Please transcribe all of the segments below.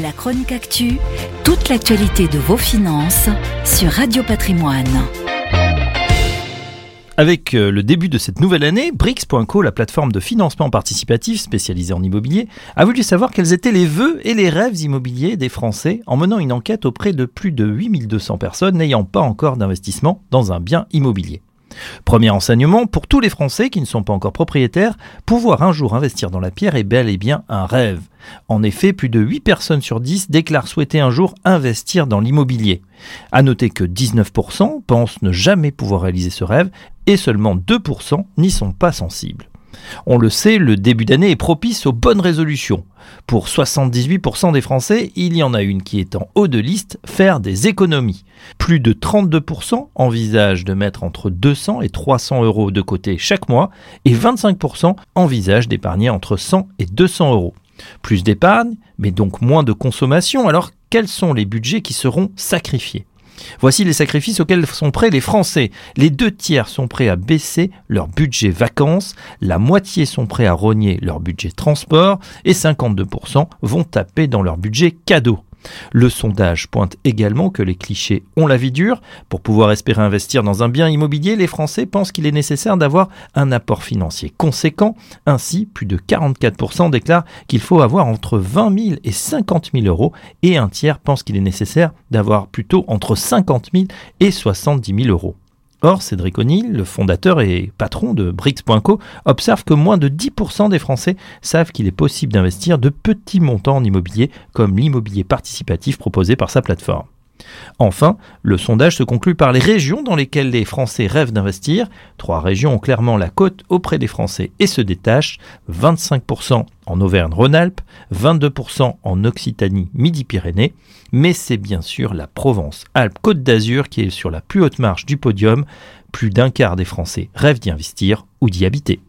La chronique actu, toute l'actualité de vos finances sur Radio Patrimoine. Avec euh, le début de cette nouvelle année, Brix.co, la plateforme de financement participatif spécialisée en immobilier, a voulu savoir quels étaient les vœux et les rêves immobiliers des Français en menant une enquête auprès de plus de 8200 personnes n'ayant pas encore d'investissement dans un bien immobilier. Premier enseignement, pour tous les Français qui ne sont pas encore propriétaires, pouvoir un jour investir dans la pierre est bel et bien un rêve. En effet, plus de 8 personnes sur 10 déclarent souhaiter un jour investir dans l'immobilier. À noter que 19% pensent ne jamais pouvoir réaliser ce rêve et seulement 2% n'y sont pas sensibles. On le sait, le début d'année est propice aux bonnes résolutions. Pour 78% des Français, il y en a une qui est en haut de liste, faire des économies. Plus de 32% envisagent de mettre entre 200 et 300 euros de côté chaque mois et 25% envisagent d'épargner entre 100 et 200 euros. Plus d'épargne, mais donc moins de consommation, alors quels sont les budgets qui seront sacrifiés? Voici les sacrifices auxquels sont prêts les Français. Les deux tiers sont prêts à baisser leur budget vacances, la moitié sont prêts à rogner leur budget transport et 52% vont taper dans leur budget cadeau. Le sondage pointe également que les clichés ont la vie dure. Pour pouvoir espérer investir dans un bien immobilier, les Français pensent qu'il est nécessaire d'avoir un apport financier conséquent. Ainsi, plus de 44% déclarent qu'il faut avoir entre 20 000 et 50 000 euros et un tiers pense qu'il est nécessaire d'avoir plutôt entre 50 000 et 70 000 euros. Or, Cédric O'Neill, le fondateur et patron de Brix.co, observe que moins de 10% des Français savent qu'il est possible d'investir de petits montants en immobilier, comme l'immobilier participatif proposé par sa plateforme. Enfin, le sondage se conclut par les régions dans lesquelles les Français rêvent d'investir. Trois régions ont clairement la cote auprès des Français et se détachent. 25% en Auvergne-Rhône-Alpes, 22% en Occitanie-Midi-Pyrénées. Mais c'est bien sûr la Provence-Alpes-Côte d'Azur qui est sur la plus haute marche du podium. Plus d'un quart des Français rêvent d'y investir ou d'y habiter.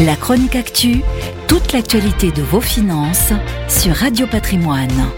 La chronique actu, toute l'actualité de vos finances sur Radio Patrimoine.